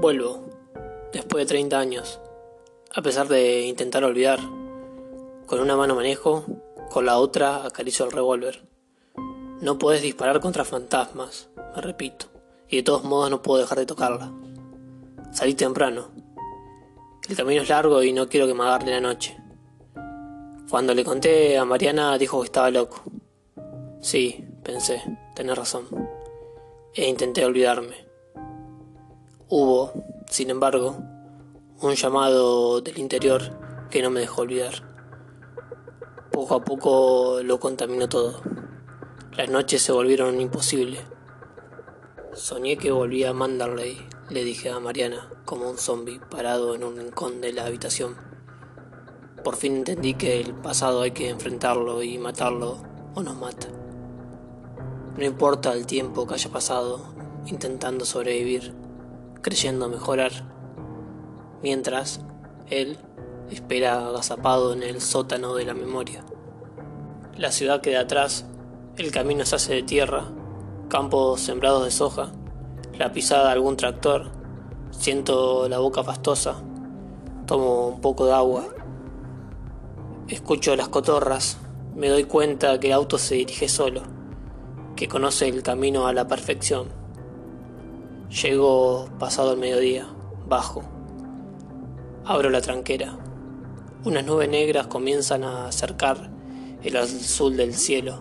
Vuelvo, después de 30 años, a pesar de intentar olvidar. Con una mano manejo, con la otra acaricio el revólver. No puedes disparar contra fantasmas, me repito, y de todos modos no puedo dejar de tocarla. Salí temprano. El camino es largo y no quiero que me agarre la noche. Cuando le conté a Mariana dijo que estaba loco. Sí, pensé, tenés razón. E intenté olvidarme. Hubo, sin embargo, un llamado del interior que no me dejó olvidar. Poco a poco lo contaminó todo. Las noches se volvieron imposibles. Soñé que volvía a Manderley, le dije a Mariana, como un zombie parado en un rincón de la habitación. Por fin entendí que el pasado hay que enfrentarlo y matarlo o nos mata. No importa el tiempo que haya pasado intentando sobrevivir creyendo mejorar, mientras él espera agazapado en el sótano de la memoria. La ciudad queda atrás, el camino se hace de tierra, campos sembrados de soja, la pisada de algún tractor, siento la boca pastosa, tomo un poco de agua, escucho las cotorras, me doy cuenta que el auto se dirige solo, que conoce el camino a la perfección. Llego pasado el mediodía, bajo. Abro la tranquera. Unas nubes negras comienzan a acercar el azul del cielo.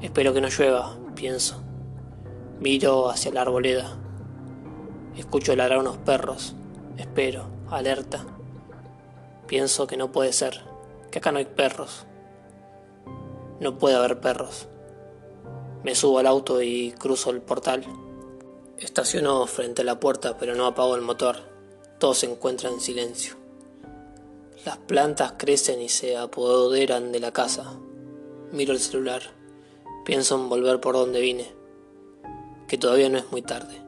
Espero que no llueva, pienso. Miro hacia la arboleda. Escucho ladrar unos perros. Espero, alerta. Pienso que no puede ser, que acá no hay perros. No puede haber perros. Me subo al auto y cruzo el portal. Estacionó frente a la puerta, pero no apagó el motor. Todo se encuentra en silencio. Las plantas crecen y se apoderan de la casa. Miro el celular. Pienso en volver por donde vine, que todavía no es muy tarde.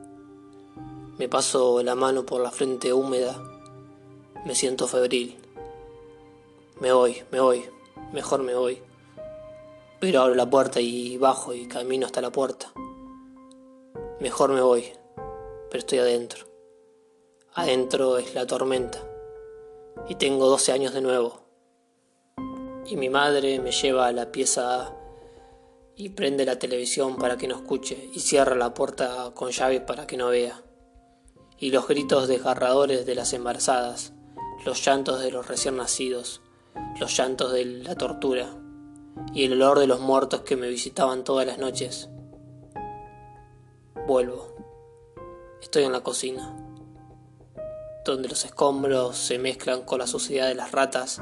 Me paso la mano por la frente húmeda. Me siento febril. Me voy, me voy, mejor me voy. Pero abro la puerta y bajo y camino hasta la puerta. Mejor me voy, pero estoy adentro. Adentro es la tormenta. Y tengo 12 años de nuevo. Y mi madre me lleva a la pieza y prende la televisión para que no escuche y cierra la puerta con llave para que no vea. Y los gritos desgarradores de las embarazadas, los llantos de los recién nacidos, los llantos de la tortura y el olor de los muertos que me visitaban todas las noches Vuelvo. Estoy en la cocina, donde los escombros se mezclan con la suciedad de las ratas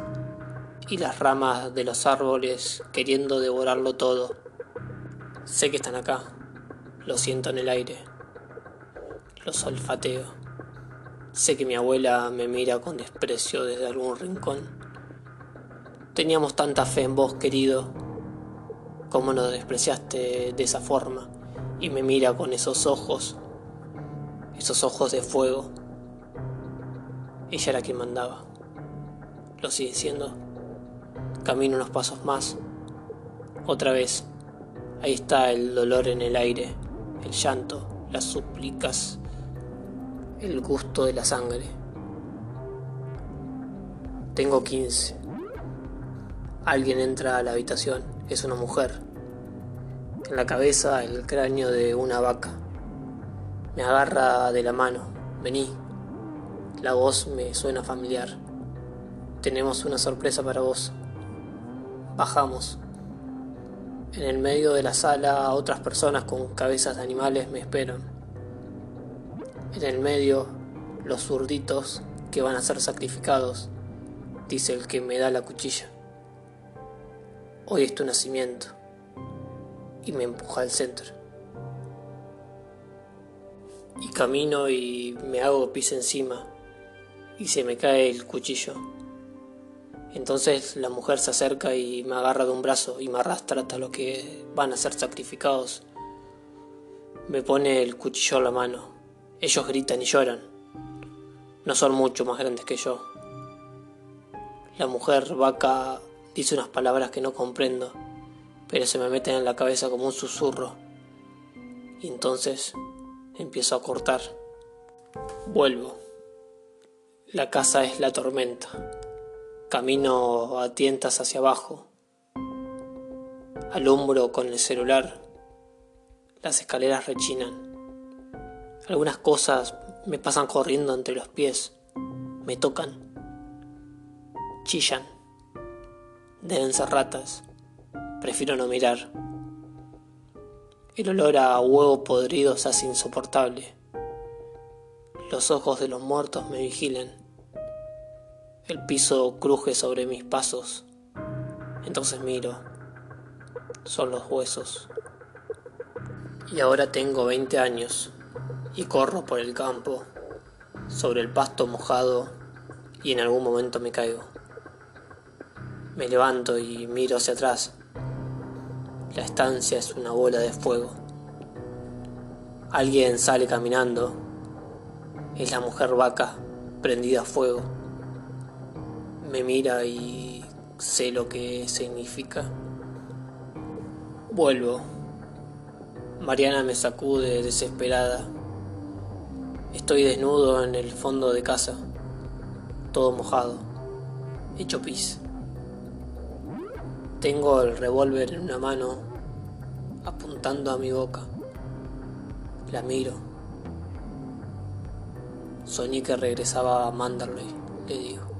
y las ramas de los árboles queriendo devorarlo todo. Sé que están acá, lo siento en el aire, los olfateo. Sé que mi abuela me mira con desprecio desde algún rincón. Teníamos tanta fe en vos, querido. ¿Cómo nos despreciaste de esa forma? Y me mira con esos ojos, esos ojos de fuego. Ella era quien mandaba. Lo sigue siendo. Camino unos pasos más. Otra vez. Ahí está el dolor en el aire, el llanto, las súplicas, el gusto de la sangre. Tengo 15. Alguien entra a la habitación. Es una mujer en la cabeza el cráneo de una vaca. Me agarra de la mano. Vení. La voz me suena familiar. Tenemos una sorpresa para vos. Bajamos. En el medio de la sala otras personas con cabezas de animales me esperan. En el medio los zurditos que van a ser sacrificados, dice el que me da la cuchilla. Hoy es tu nacimiento y me empuja al centro. Y camino y me hago pis encima y se me cae el cuchillo. Entonces la mujer se acerca y me agarra de un brazo y me arrastra hasta los que van a ser sacrificados. Me pone el cuchillo a la mano. Ellos gritan y lloran. No son mucho más grandes que yo. La mujer vaca dice unas palabras que no comprendo pero se me meten en la cabeza como un susurro. Y entonces empiezo a cortar. Vuelvo. La casa es la tormenta. Camino a tientas hacia abajo. Alumbro con el celular. Las escaleras rechinan. Algunas cosas me pasan corriendo entre los pies. Me tocan. Chillan. Deben ser ratas. Prefiero no mirar. El olor a huevo podrido hace insoportable. Los ojos de los muertos me vigilan. El piso cruje sobre mis pasos. Entonces miro. Son los huesos. Y ahora tengo 20 años y corro por el campo, sobre el pasto mojado y en algún momento me caigo. Me levanto y miro hacia atrás. La estancia es una bola de fuego. Alguien sale caminando es la mujer vaca prendida a fuego. Me mira y sé lo que significa. Vuelvo. Mariana me sacude desesperada. Estoy desnudo en el fondo de casa, todo mojado, hecho pis. Tengo el revólver en una mano, apuntando a mi boca. La miro. Soñé que regresaba a Manderley, le digo.